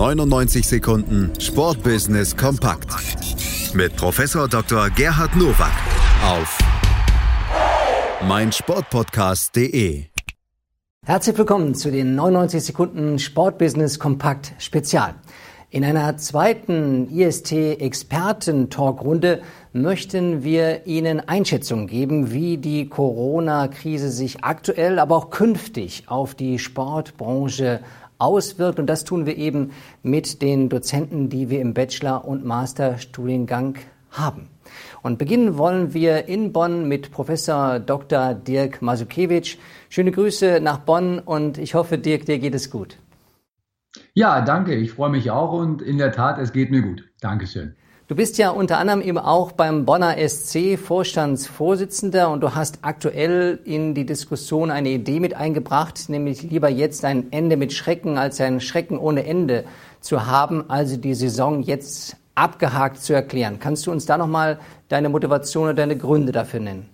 99 Sekunden Sportbusiness kompakt mit Professor Dr. Gerhard Nowak auf meinsportpodcast.de. Herzlich willkommen zu den 99 Sekunden Sportbusiness kompakt Spezial. In einer zweiten IST-Experten-Talkrunde möchten wir Ihnen Einschätzungen geben, wie die Corona-Krise sich aktuell, aber auch künftig auf die Sportbranche auswirkt. Und das tun wir eben mit den Dozenten, die wir im Bachelor- und Masterstudiengang haben. Und beginnen wollen wir in Bonn mit Professor Dr. Dirk Masukiewicz. Schöne Grüße nach Bonn und ich hoffe, Dirk, dir geht es gut. Ja, danke. Ich freue mich auch und in der Tat, es geht mir gut. Dankeschön. Du bist ja unter anderem eben auch beim Bonner SC Vorstandsvorsitzender und du hast aktuell in die Diskussion eine Idee mit eingebracht, nämlich lieber jetzt ein Ende mit Schrecken als ein Schrecken ohne Ende zu haben, also die Saison jetzt abgehakt zu erklären. Kannst du uns da nochmal deine Motivation oder deine Gründe dafür nennen?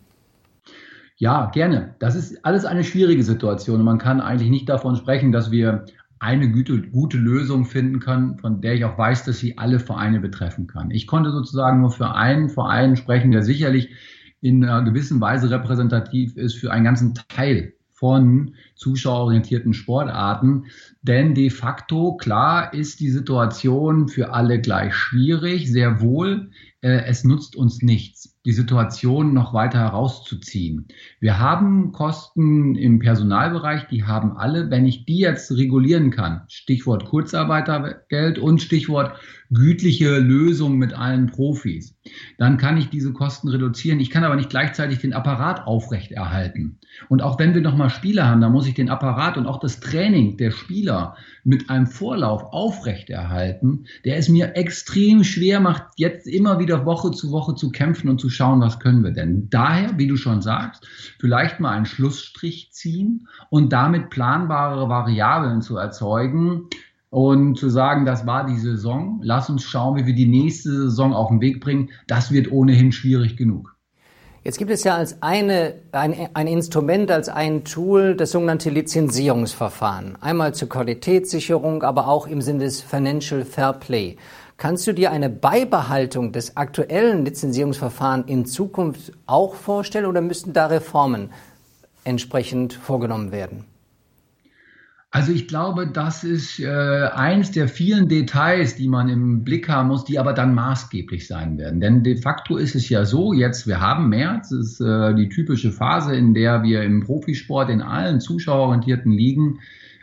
Ja, gerne. Das ist alles eine schwierige Situation und man kann eigentlich nicht davon sprechen, dass wir eine gute, gute Lösung finden kann, von der ich auch weiß, dass sie alle Vereine betreffen kann. Ich konnte sozusagen nur für einen Verein sprechen, der sicherlich in einer gewissen Weise repräsentativ ist für einen ganzen Teil von zuschauerorientierten Sportarten. Denn de facto, klar, ist die Situation für alle gleich schwierig, sehr wohl. Äh, es nutzt uns nichts die Situation noch weiter herauszuziehen. Wir haben Kosten im Personalbereich, die haben alle, wenn ich die jetzt regulieren kann, Stichwort Kurzarbeitergeld und Stichwort gütliche Lösung mit allen Profis, dann kann ich diese Kosten reduzieren. Ich kann aber nicht gleichzeitig den Apparat aufrechterhalten. Und auch wenn wir nochmal Spieler haben, dann muss ich den Apparat und auch das Training der Spieler mit einem Vorlauf aufrechterhalten, der es mir extrem schwer macht, jetzt immer wieder Woche zu Woche zu kämpfen und zu schauen, was können wir denn. Daher, wie du schon sagst, vielleicht mal einen Schlussstrich ziehen und damit planbare Variablen zu erzeugen, und zu sagen, das war die Saison, lass uns schauen, wie wir die nächste Saison auf den Weg bringen, das wird ohnehin schwierig genug. Jetzt gibt es ja als eine, ein, ein Instrument, als ein Tool das sogenannte Lizenzierungsverfahren. Einmal zur Qualitätssicherung, aber auch im Sinne des Financial Fair Play. Kannst du dir eine Beibehaltung des aktuellen Lizenzierungsverfahrens in Zukunft auch vorstellen oder müssten da Reformen entsprechend vorgenommen werden? Also ich glaube, das ist äh, eins der vielen Details, die man im Blick haben muss, die aber dann maßgeblich sein werden. Denn de facto ist es ja so, jetzt, wir haben März, ist äh, die typische Phase, in der wir im Profisport in allen zuschauerorientierten Ligen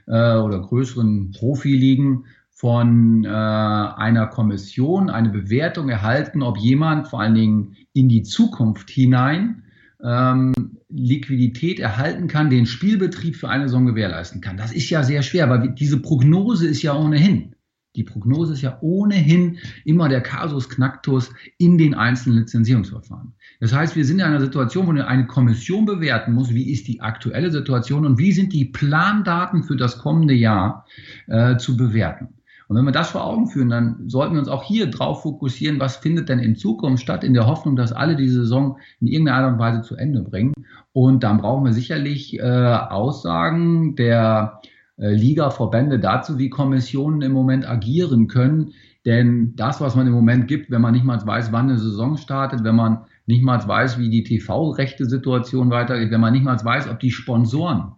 äh, oder größeren Profiligen von äh, einer Kommission eine Bewertung erhalten, ob jemand vor allen Dingen in die Zukunft hinein ähm, Liquidität erhalten kann, den Spielbetrieb für eine Saison gewährleisten kann. Das ist ja sehr schwer, aber diese Prognose ist ja ohnehin. Die Prognose ist ja ohnehin immer der Kasus Knacktus in den einzelnen Lizenzierungsverfahren. Das heißt, wir sind in einer Situation, wo eine Kommission bewerten muss, wie ist die aktuelle Situation und wie sind die Plandaten für das kommende Jahr äh, zu bewerten. Und wenn wir das vor Augen führen, dann sollten wir uns auch hier drauf fokussieren, was findet denn in Zukunft statt, in der Hoffnung, dass alle die Saison in irgendeiner Art und Weise zu Ende bringen. Und dann brauchen wir sicherlich äh, Aussagen der äh, Liga-Verbände dazu, wie Kommissionen im Moment agieren können. Denn das, was man im Moment gibt, wenn man nicht mal weiß, wann eine Saison startet, wenn man nicht mal weiß, wie die TV-Rechte-Situation weitergeht, wenn man nicht mal weiß, ob die Sponsoren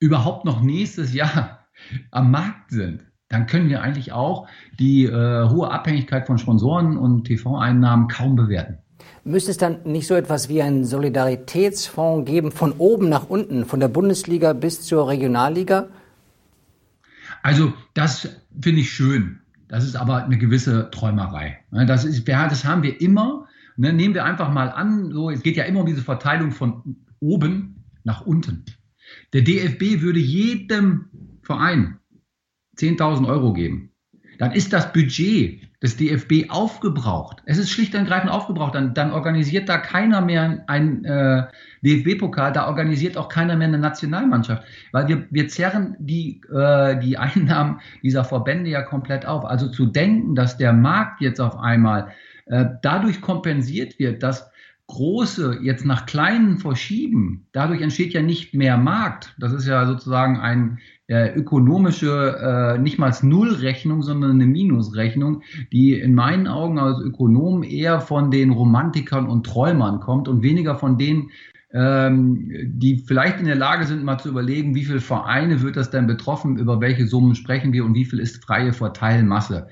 überhaupt noch nächstes Jahr am Markt sind, dann können wir eigentlich auch die äh, hohe Abhängigkeit von Sponsoren und TV-Einnahmen kaum bewerten. Müsste es dann nicht so etwas wie einen Solidaritätsfonds geben, von oben nach unten, von der Bundesliga bis zur Regionalliga? Also das finde ich schön. Das ist aber eine gewisse Träumerei. Ne, das, ist, das haben wir immer. Ne, nehmen wir einfach mal an, so, es geht ja immer um diese Verteilung von oben nach unten. Der DFB würde jedem Verein 10.000 Euro geben, dann ist das Budget des DFB aufgebraucht. Es ist schlicht und ergreifend aufgebraucht. Dann, dann organisiert da keiner mehr ein äh, DFB-Pokal, da organisiert auch keiner mehr eine Nationalmannschaft, weil wir, wir zerren die, äh, die Einnahmen dieser Verbände ja komplett auf. Also zu denken, dass der Markt jetzt auf einmal äh, dadurch kompensiert wird, dass große jetzt nach kleinen verschieben, dadurch entsteht ja nicht mehr Markt. Das ist ja sozusagen ein äh, ökonomische, äh, nicht mal Nullrechnung, sondern eine Minusrechnung, die in meinen Augen als Ökonom eher von den Romantikern und Träumern kommt und weniger von denen, ähm, die vielleicht in der Lage sind, mal zu überlegen, wie viele Vereine wird das denn betroffen, über welche Summen sprechen wir und wie viel ist freie Verteilmasse.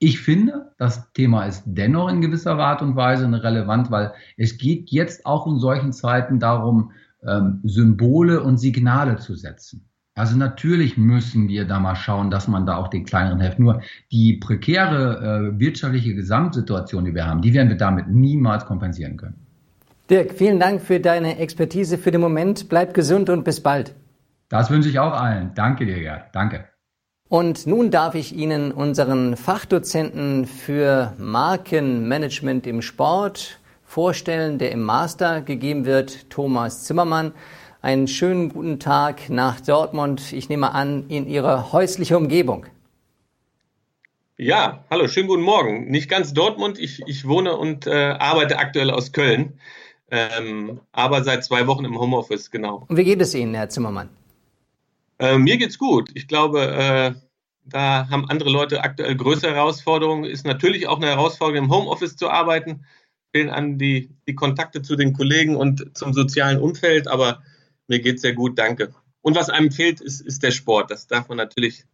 Ich finde, das Thema ist dennoch in gewisser Art und Weise relevant, weil es geht jetzt auch in solchen Zeiten darum, ähm, Symbole und Signale zu setzen. Also natürlich müssen wir da mal schauen, dass man da auch den kleineren hilft. Nur die prekäre äh, wirtschaftliche Gesamtsituation, die wir haben, die werden wir damit niemals kompensieren können. Dirk, vielen Dank für deine Expertise für den Moment. Bleib gesund und bis bald. Das wünsche ich auch allen. Danke dir, Gerd. Danke. Und nun darf ich Ihnen unseren Fachdozenten für Markenmanagement im Sport vorstellen, der im Master gegeben wird, Thomas Zimmermann. Einen schönen guten Tag nach Dortmund. Ich nehme an, in Ihre häusliche Umgebung. Ja, hallo, schönen guten Morgen. Nicht ganz Dortmund. Ich, ich wohne und äh, arbeite aktuell aus Köln. Ähm, aber seit zwei Wochen im Homeoffice, genau. Und wie geht es Ihnen, Herr Zimmermann? Äh, mir geht's gut. Ich glaube, äh, da haben andere Leute aktuell größere Herausforderungen. Ist natürlich auch eine Herausforderung, im Homeoffice zu arbeiten. Fehlen an die, die Kontakte zu den Kollegen und zum sozialen Umfeld, aber mir geht's sehr gut, danke. Und was einem fehlt, ist, ist der Sport. Das darf man natürlich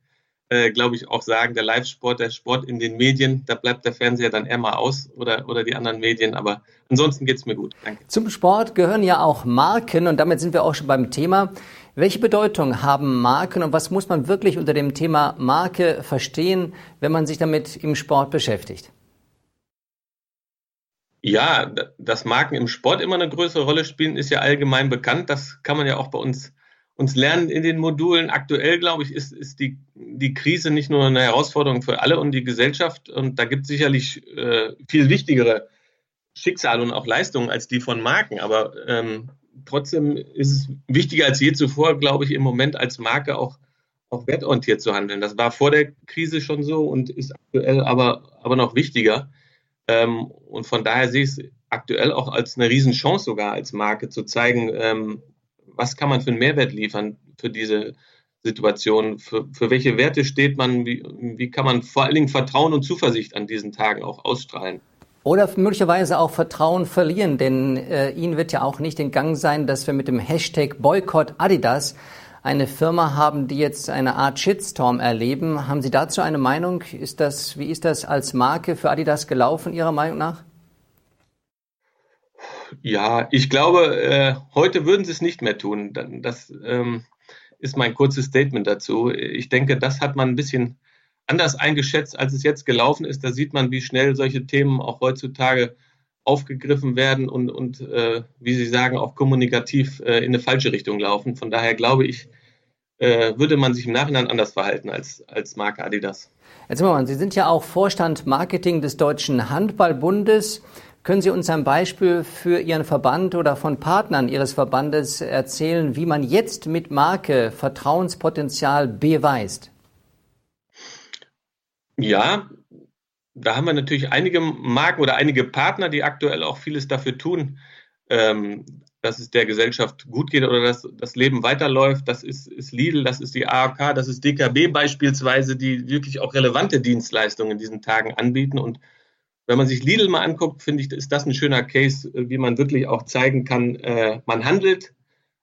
äh, glaube ich, auch sagen, der Live-Sport, der Sport in den Medien, da bleibt der Fernseher dann eher mal aus oder, oder die anderen Medien. Aber ansonsten geht es mir gut. Danke. Zum Sport gehören ja auch Marken und damit sind wir auch schon beim Thema. Welche Bedeutung haben Marken und was muss man wirklich unter dem Thema Marke verstehen, wenn man sich damit im Sport beschäftigt? Ja, dass Marken im Sport immer eine größere Rolle spielen, ist ja allgemein bekannt. Das kann man ja auch bei uns uns lernen in den Modulen. Aktuell, glaube ich, ist, ist die, die Krise nicht nur eine Herausforderung für alle und die Gesellschaft. Und da gibt es sicherlich äh, viel wichtigere Schicksale und auch Leistungen als die von Marken. Aber ähm, trotzdem ist es wichtiger als je zuvor, glaube ich, im Moment als Marke auch, auch wertorientiert zu handeln. Das war vor der Krise schon so und ist aktuell aber, aber noch wichtiger. Ähm, und von daher sehe ich es aktuell auch als eine Riesenchance sogar als Marke zu zeigen, ähm, was kann man für einen Mehrwert liefern für diese Situation? Für, für welche Werte steht man? Wie, wie kann man vor allen Dingen Vertrauen und Zuversicht an diesen Tagen auch ausstrahlen? Oder möglicherweise auch Vertrauen verlieren, denn äh, Ihnen wird ja auch nicht entgangen sein, dass wir mit dem Hashtag Boykott Adidas eine Firma haben, die jetzt eine Art Shitstorm erleben. Haben Sie dazu eine Meinung? Ist das, wie ist das als Marke für Adidas gelaufen, Ihrer Meinung nach? Ja, ich glaube, äh, heute würden sie es nicht mehr tun. Das ähm, ist mein kurzes Statement dazu. Ich denke, das hat man ein bisschen anders eingeschätzt, als es jetzt gelaufen ist. Da sieht man, wie schnell solche Themen auch heutzutage aufgegriffen werden und, und äh, wie Sie sagen, auch kommunikativ äh, in eine falsche Richtung laufen. Von daher glaube ich, äh, würde man sich im Nachhinein anders verhalten als, als Marke Adidas. Herr Zimmermann, Sie sind ja auch Vorstand Marketing des Deutschen Handballbundes. Können Sie uns ein Beispiel für Ihren Verband oder von Partnern Ihres Verbandes erzählen, wie man jetzt mit Marke Vertrauenspotenzial beweist? Ja, da haben wir natürlich einige Marken oder einige Partner, die aktuell auch vieles dafür tun, ähm, dass es der Gesellschaft gut geht oder dass das Leben weiterläuft. Das ist, ist Lidl, das ist die AOK, das ist DKB beispielsweise, die wirklich auch relevante Dienstleistungen in diesen Tagen anbieten. Und wenn man sich Lidl mal anguckt, finde ich, ist das ein schöner Case, wie man wirklich auch zeigen kann, äh, man handelt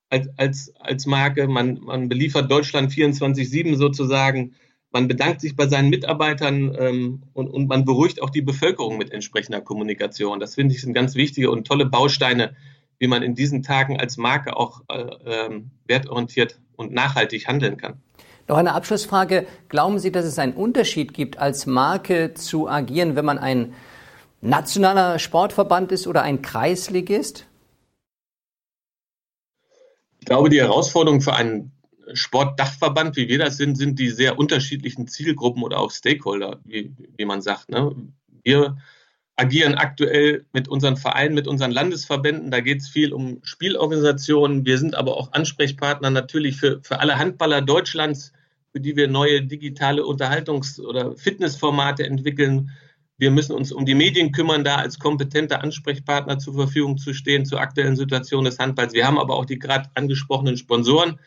als, als, als Marke, man, man beliefert Deutschland 24-7 sozusagen, man bedankt sich bei seinen Mitarbeitern ähm, und, und man beruhigt auch die Bevölkerung mit entsprechender Kommunikation. Das finde ich sind ganz wichtige und tolle Bausteine, wie man in diesen Tagen als Marke auch äh, ähm, wertorientiert und nachhaltig handeln kann. Noch eine Abschlussfrage. Glauben Sie, dass es einen Unterschied gibt, als Marke zu agieren, wenn man ein nationaler Sportverband ist oder ein Kreisligist? Ich glaube, die Herausforderung für einen Sportdachverband, wie wir das sind, sind die sehr unterschiedlichen Zielgruppen oder auch Stakeholder, wie, wie man sagt. Ne? Wir agieren aktuell mit unseren Vereinen, mit unseren Landesverbänden. Da geht es viel um Spielorganisationen. Wir sind aber auch Ansprechpartner natürlich für, für alle Handballer Deutschlands, für die wir neue digitale Unterhaltungs- oder Fitnessformate entwickeln. Wir müssen uns um die Medien kümmern, da als kompetenter Ansprechpartner zur Verfügung zu stehen zur aktuellen Situation des Handballs. Wir haben aber auch die gerade angesprochenen Sponsoren,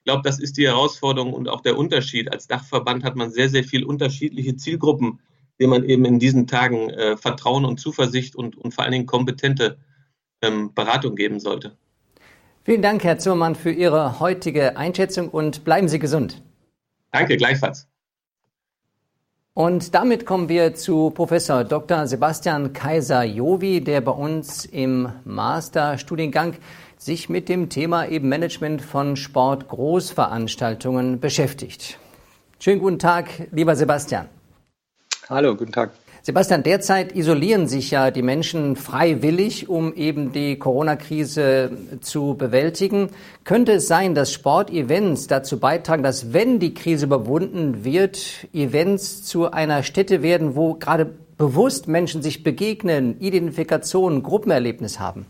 Ich glaube, das ist die Herausforderung und auch der Unterschied. Als Dachverband hat man sehr, sehr viel unterschiedliche Zielgruppen, denen man eben in diesen Tagen äh, Vertrauen und Zuversicht und, und vor allen Dingen kompetente ähm, Beratung geben sollte. Vielen Dank, Herr Zimmermann, für Ihre heutige Einschätzung und bleiben Sie gesund. Danke, gleichfalls. Und damit kommen wir zu Professor Dr. Sebastian Kaiser-Jovi, der bei uns im Masterstudiengang sich mit dem Thema eben Management von Sportgroßveranstaltungen beschäftigt. Schönen guten Tag, lieber Sebastian. Hallo, guten Tag. Sebastian, derzeit isolieren sich ja die Menschen freiwillig, um eben die Corona-Krise zu bewältigen. Könnte es sein, dass Sportevents dazu beitragen, dass wenn die Krise überwunden wird, Events zu einer Stätte werden, wo gerade bewusst Menschen sich begegnen, Identifikation, Gruppenerlebnis haben?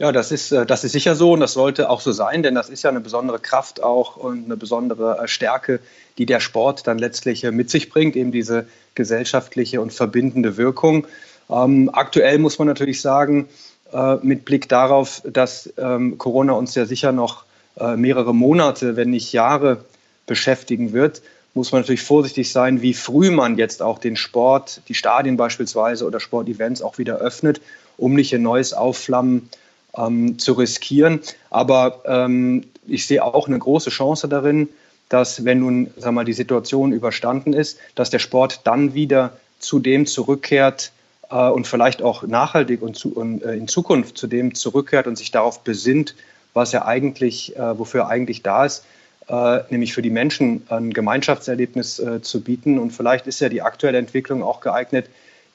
Ja, das ist, äh, das ist sicher so und das sollte auch so sein, denn das ist ja eine besondere Kraft auch und eine besondere äh, Stärke, die der Sport dann letztlich äh, mit sich bringt, eben diese gesellschaftliche und verbindende Wirkung. Ähm, aktuell muss man natürlich sagen, äh, mit Blick darauf, dass ähm, Corona uns ja sicher noch äh, mehrere Monate, wenn nicht Jahre beschäftigen wird, muss man natürlich vorsichtig sein, wie früh man jetzt auch den Sport, die Stadien beispielsweise oder Sportevents auch wieder öffnet, um nicht ein neues Aufflammen ähm, zu riskieren. Aber ähm, ich sehe auch eine große Chance darin, dass wenn nun sag mal, die Situation überstanden ist, dass der Sport dann wieder zu dem zurückkehrt äh, und vielleicht auch nachhaltig und, zu, und äh, in Zukunft zu dem zurückkehrt und sich darauf besinnt, was er eigentlich, äh, wofür er eigentlich da ist, äh, nämlich für die Menschen ein Gemeinschaftserlebnis äh, zu bieten. Und vielleicht ist ja die aktuelle Entwicklung auch geeignet,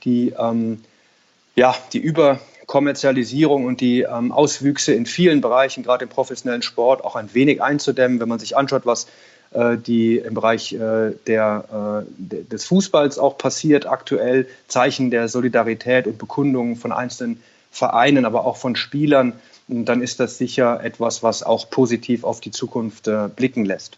die, ähm, ja, die über Kommerzialisierung und die ähm, Auswüchse in vielen Bereichen, gerade im professionellen Sport, auch ein wenig einzudämmen. Wenn man sich anschaut, was äh, die im Bereich äh, der, äh, des Fußballs auch passiert, aktuell Zeichen der Solidarität und Bekundungen von einzelnen Vereinen, aber auch von Spielern, dann ist das sicher etwas, was auch positiv auf die Zukunft blicken lässt.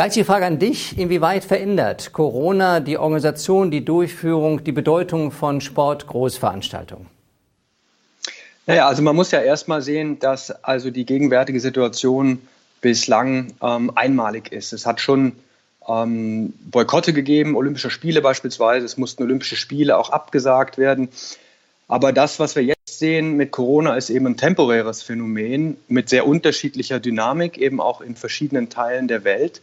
Gleich die Frage an dich. Inwieweit verändert Corona die Organisation, die Durchführung, die Bedeutung von Sportgroßveranstaltungen? Naja, also man muss ja erstmal sehen, dass also die gegenwärtige Situation bislang ähm, einmalig ist. Es hat schon ähm, Boykotte gegeben, Olympische Spiele beispielsweise. Es mussten Olympische Spiele auch abgesagt werden. Aber das, was wir jetzt sehen mit Corona, ist eben ein temporäres Phänomen mit sehr unterschiedlicher Dynamik, eben auch in verschiedenen Teilen der Welt.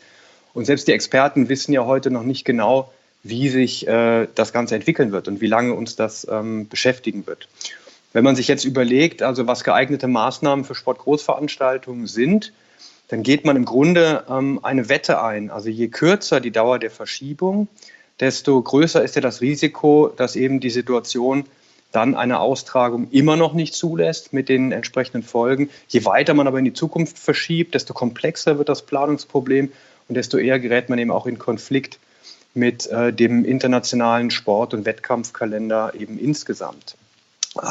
Und selbst die Experten wissen ja heute noch nicht genau, wie sich äh, das Ganze entwickeln wird und wie lange uns das ähm, beschäftigen wird. Wenn man sich jetzt überlegt, also was geeignete Maßnahmen für Sportgroßveranstaltungen sind, dann geht man im Grunde ähm, eine Wette ein. Also je kürzer die Dauer der Verschiebung, desto größer ist ja das Risiko, dass eben die Situation dann eine Austragung immer noch nicht zulässt mit den entsprechenden Folgen. Je weiter man aber in die Zukunft verschiebt, desto komplexer wird das Planungsproblem und desto eher gerät man eben auch in Konflikt mit äh, dem internationalen Sport- und Wettkampfkalender eben insgesamt.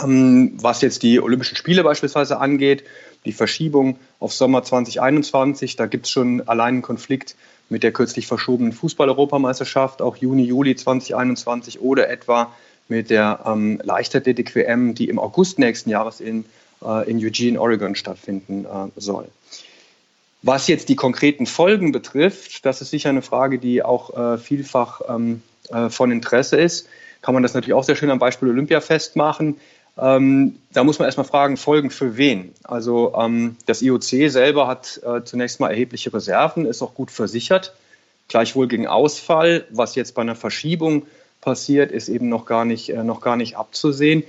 Ähm, was jetzt die Olympischen Spiele beispielsweise angeht, die Verschiebung auf Sommer 2021, da gibt es schon allein einen Konflikt mit der kürzlich verschobenen Fußball-Europameisterschaft, auch Juni, Juli 2021 oder etwa mit der ähm, Leichtathletik-WM, die im August nächsten Jahres in, äh, in Eugene, Oregon stattfinden äh, soll. Was jetzt die konkreten Folgen betrifft, das ist sicher eine Frage, die auch äh, vielfach ähm, äh, von Interesse ist. Kann man das natürlich auch sehr schön am Beispiel Olympia festmachen. Ähm, da muss man erstmal fragen, Folgen für wen? Also ähm, das IOC selber hat äh, zunächst mal erhebliche Reserven, ist auch gut versichert. Gleichwohl gegen Ausfall, was jetzt bei einer Verschiebung passiert, ist eben noch gar nicht, äh, noch gar nicht abzusehen.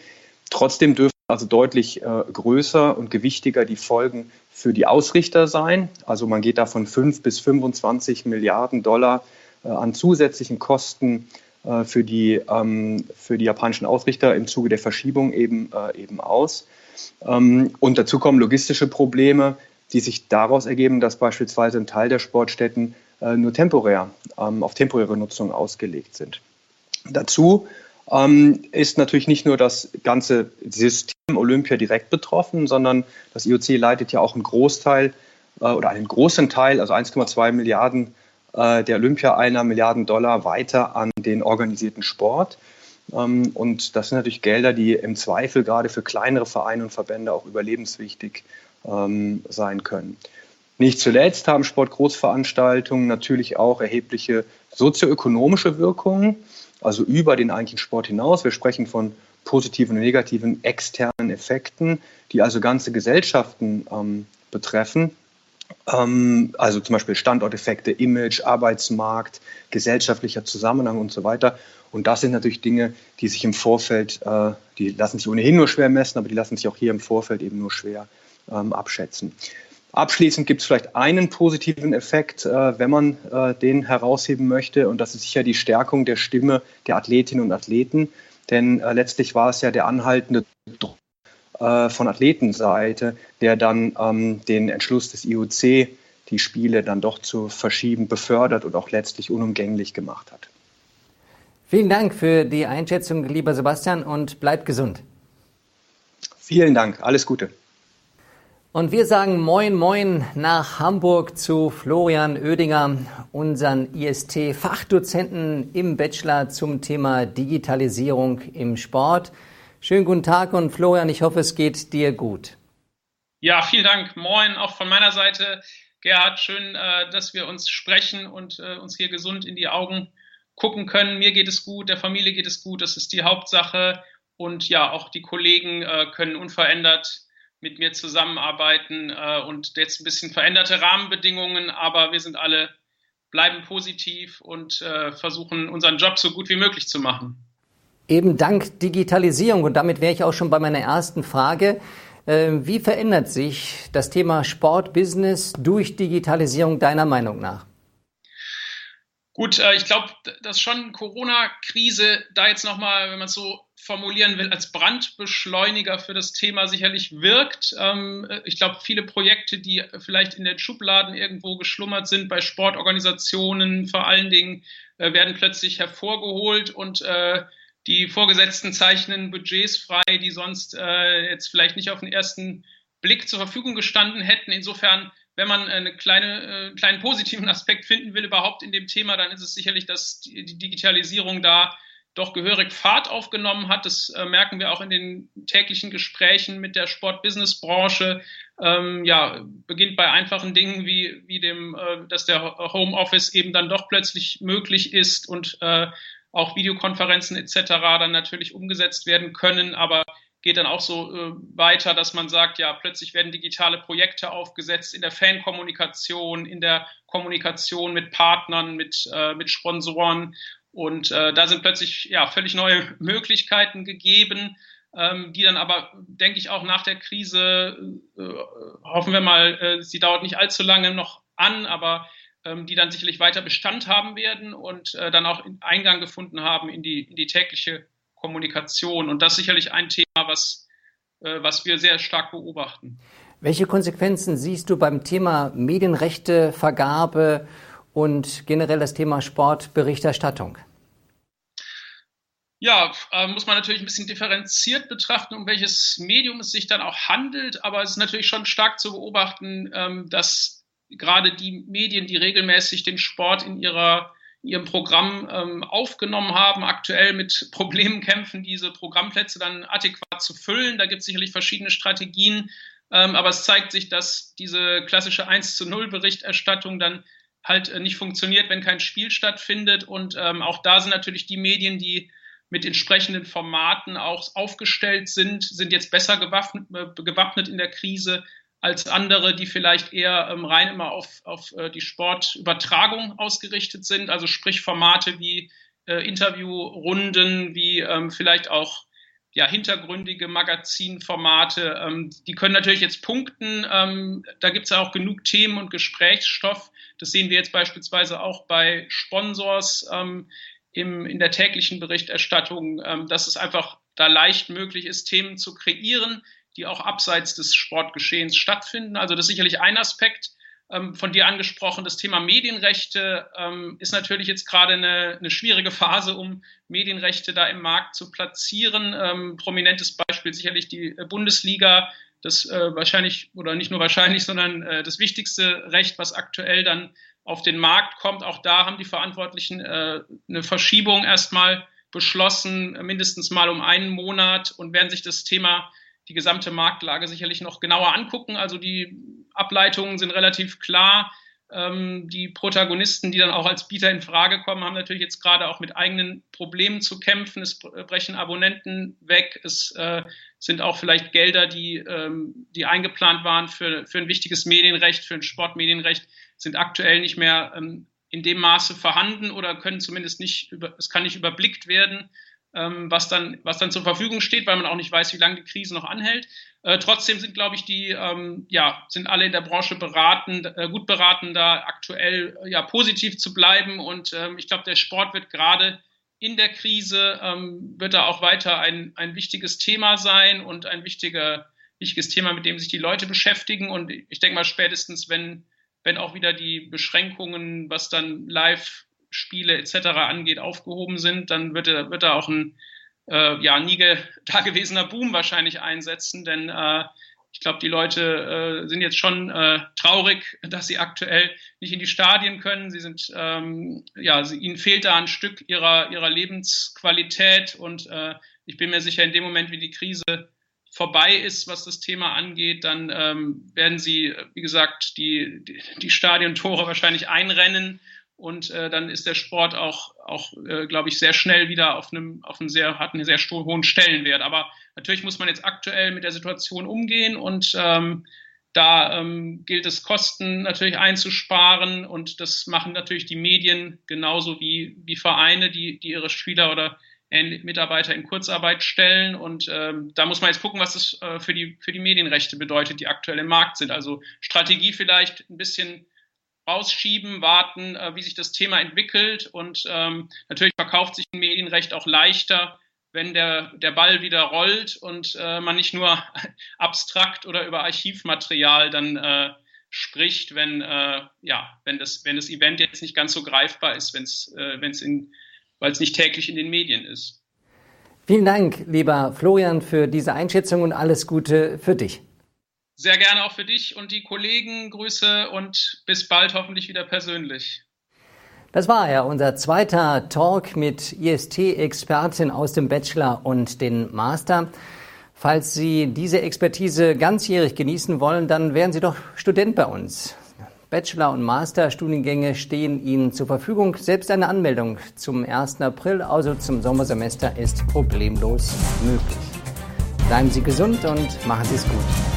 Trotzdem dürfen also deutlich äh, größer und gewichtiger die Folgen für die Ausrichter sein. Also man geht da von 5 bis 25 Milliarden Dollar äh, an zusätzlichen Kosten äh, für, die, ähm, für die japanischen Ausrichter im Zuge der Verschiebung eben, äh, eben aus. Ähm, und dazu kommen logistische Probleme, die sich daraus ergeben, dass beispielsweise ein Teil der Sportstätten nur temporär ähm, auf temporäre Nutzung ausgelegt sind. Dazu ähm, ist natürlich nicht nur das ganze System Olympia direkt betroffen, sondern das IOC leitet ja auch einen Großteil äh, oder einen großen Teil, also 1,2 Milliarden äh, der Olympia-Einnahmen, Milliarden Dollar weiter an den organisierten Sport. Ähm, und das sind natürlich Gelder, die im Zweifel gerade für kleinere Vereine und Verbände auch überlebenswichtig ähm, sein können. Nicht zuletzt haben Sportgroßveranstaltungen natürlich auch erhebliche sozioökonomische Wirkungen, also über den eigentlichen Sport hinaus. Wir sprechen von positiven und negativen externen Effekten, die also ganze Gesellschaften ähm, betreffen. Ähm, also zum Beispiel Standorteffekte, Image, Arbeitsmarkt, gesellschaftlicher Zusammenhang und so weiter. Und das sind natürlich Dinge, die sich im Vorfeld, äh, die lassen sich ohnehin nur schwer messen, aber die lassen sich auch hier im Vorfeld eben nur schwer ähm, abschätzen. Abschließend gibt es vielleicht einen positiven Effekt, äh, wenn man äh, den herausheben möchte, und das ist sicher die Stärkung der Stimme der Athletinnen und Athleten. Denn äh, letztlich war es ja der anhaltende Druck äh, von Athletenseite, der dann ähm, den Entschluss des IOC, die Spiele dann doch zu verschieben, befördert und auch letztlich unumgänglich gemacht hat. Vielen Dank für die Einschätzung, lieber Sebastian, und bleibt gesund. Vielen Dank, alles Gute. Und wir sagen Moin Moin nach Hamburg zu Florian Oedinger, unseren IST-Fachdozenten im Bachelor zum Thema Digitalisierung im Sport. Schönen guten Tag und Florian, ich hoffe, es geht dir gut. Ja, vielen Dank. Moin auch von meiner Seite. Gerhard, schön, äh, dass wir uns sprechen und äh, uns hier gesund in die Augen gucken können. Mir geht es gut, der Familie geht es gut, das ist die Hauptsache. Und ja, auch die Kollegen äh, können unverändert mit mir zusammenarbeiten äh, und jetzt ein bisschen veränderte Rahmenbedingungen, aber wir sind alle, bleiben positiv und äh, versuchen unseren Job so gut wie möglich zu machen. Eben dank Digitalisierung und damit wäre ich auch schon bei meiner ersten Frage. Äh, wie verändert sich das Thema Sportbusiness durch Digitalisierung deiner Meinung nach? Gut, äh, ich glaube, dass schon Corona-Krise da jetzt nochmal, wenn man es so formulieren will, als Brandbeschleuniger für das Thema sicherlich wirkt. Ähm, ich glaube, viele Projekte, die vielleicht in den Schubladen irgendwo geschlummert sind, bei Sportorganisationen vor allen Dingen, äh, werden plötzlich hervorgeholt und äh, die Vorgesetzten zeichnen Budgets frei, die sonst jetzt vielleicht nicht auf den ersten Blick zur Verfügung gestanden hätten. Insofern wenn man einen kleine, äh, kleinen positiven Aspekt finden will überhaupt in dem Thema, dann ist es sicherlich, dass die Digitalisierung da doch gehörig Fahrt aufgenommen hat. Das äh, merken wir auch in den täglichen Gesprächen mit der Sport-Business-Branche. Ähm, ja, beginnt bei einfachen Dingen wie, wie dem, äh, dass der Homeoffice eben dann doch plötzlich möglich ist und äh, auch Videokonferenzen etc. dann natürlich umgesetzt werden können. Aber geht dann auch so äh, weiter, dass man sagt, ja, plötzlich werden digitale Projekte aufgesetzt in der Fankommunikation, in der Kommunikation mit Partnern, mit, äh, mit Sponsoren. Und äh, da sind plötzlich ja völlig neue Möglichkeiten gegeben, ähm, die dann aber, denke ich, auch nach der Krise, äh, hoffen wir mal, äh, sie dauert nicht allzu lange noch an, aber ähm, die dann sicherlich weiter Bestand haben werden und äh, dann auch Eingang gefunden haben in die, in die tägliche Kommunikation. Und das ist sicherlich ein Thema, was, äh, was wir sehr stark beobachten. Welche Konsequenzen siehst du beim Thema Medienrechtevergabe und generell das Thema Sportberichterstattung? Ja, äh, muss man natürlich ein bisschen differenziert betrachten, um welches Medium es sich dann auch handelt. Aber es ist natürlich schon stark zu beobachten, ähm, dass gerade die Medien, die regelmäßig den Sport in ihrer ihrem Programm ähm, aufgenommen haben, aktuell mit Problemen kämpfen, diese Programmplätze dann adäquat zu füllen. Da gibt es sicherlich verschiedene Strategien, ähm, aber es zeigt sich, dass diese klassische 1 zu 0 Berichterstattung dann halt äh, nicht funktioniert, wenn kein Spiel stattfindet. Und ähm, auch da sind natürlich die Medien, die mit entsprechenden Formaten auch aufgestellt sind, sind jetzt besser gewappnet, äh, gewappnet in der Krise, als andere, die vielleicht eher ähm, rein immer auf, auf äh, die Sportübertragung ausgerichtet sind, also sprich Formate wie äh, Interviewrunden, wie ähm, vielleicht auch ja, hintergründige Magazinformate, ähm, die können natürlich jetzt punkten. Ähm, da gibt es auch genug Themen und Gesprächsstoff. Das sehen wir jetzt beispielsweise auch bei Sponsors ähm, im, in der täglichen Berichterstattung, ähm, dass es einfach da leicht möglich ist, Themen zu kreieren, die auch abseits des Sportgeschehens stattfinden. Also das ist sicherlich ein Aspekt. Ähm, von dir angesprochen, das Thema Medienrechte ähm, ist natürlich jetzt gerade eine, eine, schwierige Phase, um Medienrechte da im Markt zu platzieren. Ähm, prominentes Beispiel sicherlich die Bundesliga, das äh, wahrscheinlich oder nicht nur wahrscheinlich, sondern äh, das wichtigste Recht, was aktuell dann auf den Markt kommt. Auch da haben die Verantwortlichen äh, eine Verschiebung erstmal beschlossen, mindestens mal um einen Monat und werden sich das Thema die gesamte Marktlage sicherlich noch genauer angucken. Also die Ableitungen sind relativ klar. Ähm, die Protagonisten, die dann auch als Bieter in Frage kommen, haben natürlich jetzt gerade auch mit eigenen Problemen zu kämpfen. Es brechen Abonnenten weg. Es äh, sind auch vielleicht Gelder, die, ähm, die eingeplant waren für, für ein wichtiges Medienrecht, für ein Sportmedienrecht, sind aktuell nicht mehr ähm, in dem Maße vorhanden oder können zumindest nicht, über, es kann nicht überblickt werden was, dann, was dann zur Verfügung steht, weil man auch nicht weiß, wie lange die Krise noch anhält. Äh, trotzdem sind, glaube ich, die, ähm, ja, sind alle in der Branche beraten, äh, gut beraten, da aktuell ja, positiv zu bleiben. Und ähm, ich glaube, der Sport wird gerade in der Krise, ähm, wird da auch weiter ein, ein wichtiges Thema sein und ein wichtiger, wichtiges Thema, mit dem sich die Leute beschäftigen. Und ich denke mal, spätestens, wenn, wenn auch wieder die Beschränkungen, was dann live Spiele etc. angeht, aufgehoben sind, dann wird, wird da auch ein äh, ja, nie dagewesener Boom wahrscheinlich einsetzen, denn äh, ich glaube, die Leute äh, sind jetzt schon äh, traurig, dass sie aktuell nicht in die Stadien können. Sie sind, ähm, ja, sie, ihnen fehlt da ein Stück ihrer, ihrer Lebensqualität und äh, ich bin mir sicher, in dem Moment, wie die Krise vorbei ist, was das Thema angeht, dann ähm, werden sie, wie gesagt, die, die, die Stadiontore wahrscheinlich einrennen und äh, dann ist der Sport auch, auch äh, glaube ich, sehr schnell wieder auf einem, auf einem sehr, hat einen sehr hohen Stellenwert. Aber natürlich muss man jetzt aktuell mit der Situation umgehen und ähm, da ähm, gilt es, Kosten natürlich einzusparen und das machen natürlich die Medien genauso wie, wie Vereine, die, die ihre Spieler oder Mitarbeiter in Kurzarbeit stellen. Und ähm, da muss man jetzt gucken, was das äh, für, die, für die Medienrechte bedeutet, die aktuell im Markt sind. Also Strategie vielleicht ein bisschen rausschieben, warten, äh, wie sich das Thema entwickelt. Und ähm, natürlich verkauft sich ein Medienrecht auch leichter, wenn der, der Ball wieder rollt und äh, man nicht nur abstrakt oder über Archivmaterial dann äh, spricht, wenn, äh, ja, wenn, das, wenn das Event jetzt nicht ganz so greifbar ist, äh, weil es nicht täglich in den Medien ist. Vielen Dank, lieber Florian, für diese Einschätzung und alles Gute für dich. Sehr gerne auch für dich und die Kollegen. Grüße und bis bald hoffentlich wieder persönlich. Das war ja unser zweiter Talk mit IST-Experten aus dem Bachelor und den Master. Falls Sie diese Expertise ganzjährig genießen wollen, dann wären Sie doch Student bei uns. Bachelor- und Masterstudiengänge stehen Ihnen zur Verfügung. Selbst eine Anmeldung zum 1. April, also zum Sommersemester, ist problemlos möglich. Bleiben Sie gesund und machen Sie es gut.